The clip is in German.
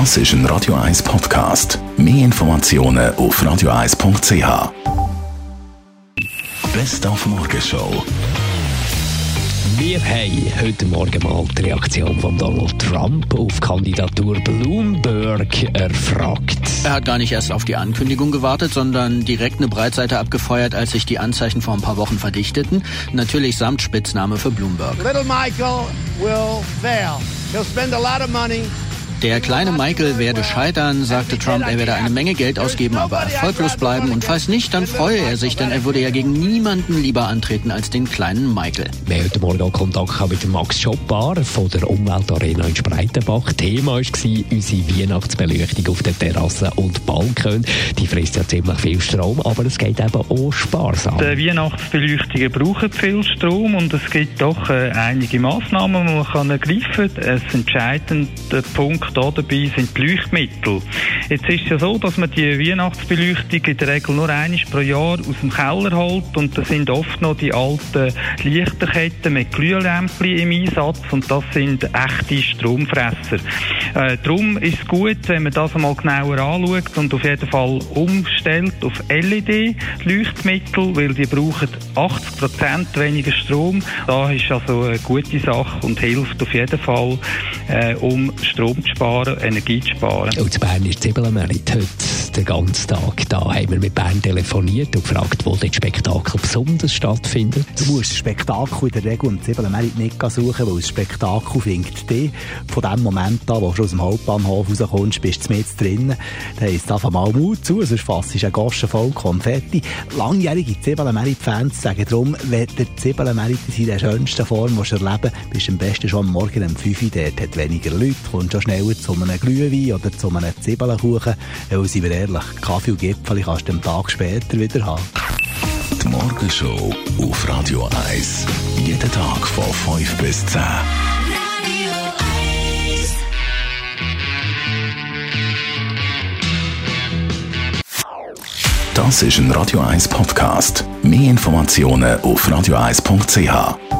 Das ist ein Radio 1 Podcast. Mehr Informationen auf radio1.ch. Best auf Morgenshow. Wir haben heute Morgen mal die Reaktion von Donald Trump auf Kandidatur Bloomberg erfragt. Er hat gar nicht erst auf die Ankündigung gewartet, sondern direkt eine Breitseite abgefeuert, als sich die Anzeichen vor ein paar Wochen verdichteten. Natürlich samt Spitzname für Bloomberg. Little Michael will fail. He'll spend a lot of money. Der kleine Michael werde scheitern, sagte Trump. Er werde eine Menge Geld ausgeben, aber erfolglos bleiben. Und falls nicht, dann freue er sich, denn er würde ja gegen niemanden lieber antreten als den kleinen Michael. Wir haben heute Morgen auch Kontakt mit Max Schoppar von der Umweltarena in Spreitenbach. Thema war unsere Weihnachtsbeleuchtung auf der Terrasse und Balkon. Die frisst ja ziemlich viel Strom, aber es geht eben auch sparsam. Die Weihnachtsbeleuchtungen brauchen viel Strom und es gibt doch äh, einige Massnahmen, die man kann ergreifen kann. Ein entscheidender Punkt da dabei sind die Leuchtmittel. Jetzt ist es ja so, dass man die Weihnachtsbeleuchtung in der Regel nur einmal pro Jahr aus dem Keller holt und das sind oft noch die alten Lichterketten mit Glühlämpchen im Einsatz und das sind echte Stromfresser. Äh, darum ist es gut, wenn man das einmal genauer anschaut und auf jeden Fall umstellt auf LED-Leuchtmittel, weil die brauchen 80% weniger Strom. Da ist also eine gute Sache und hilft auf jeden Fall, äh, um Strom zu sparen, Energie zu sparen. Und zu Bern ist Zwiebelmerit heute den ganzen Tag da. Haben wir mit Bern telefoniert und gefragt, wo das Spektakel besonders stattfindet. Du musst das Spektakel in der Regel im Zwiebelmerit nicht suchen, weil das Spektakel findet dich von dem Moment an, wo du aus dem Hauptbahnhof rauskommst, bist du mit drinnen. Dann es einfach mal Mut zu, sonst fasst du eine Gosche voll Konfetti. Langjährige Zwiebelmerit-Fans sagen darum, wenn der Zwiebelmerit in seiner schönsten Form erleben bist du am besten schon am Morgen um 5 Uhr dort, hat weniger Leute, kommst schon schneller zu einem Glühwein oder zu einem Zwiebelkuchen, weil, sind wir ehrlich, Kaffee und Gipfel kannst du am Tag später wieder haben. Die Morgenshow auf Radio 1. Jeden Tag von 5 bis 10. Das ist ein Radio 1 Podcast. Mehr Informationen auf radio1.ch.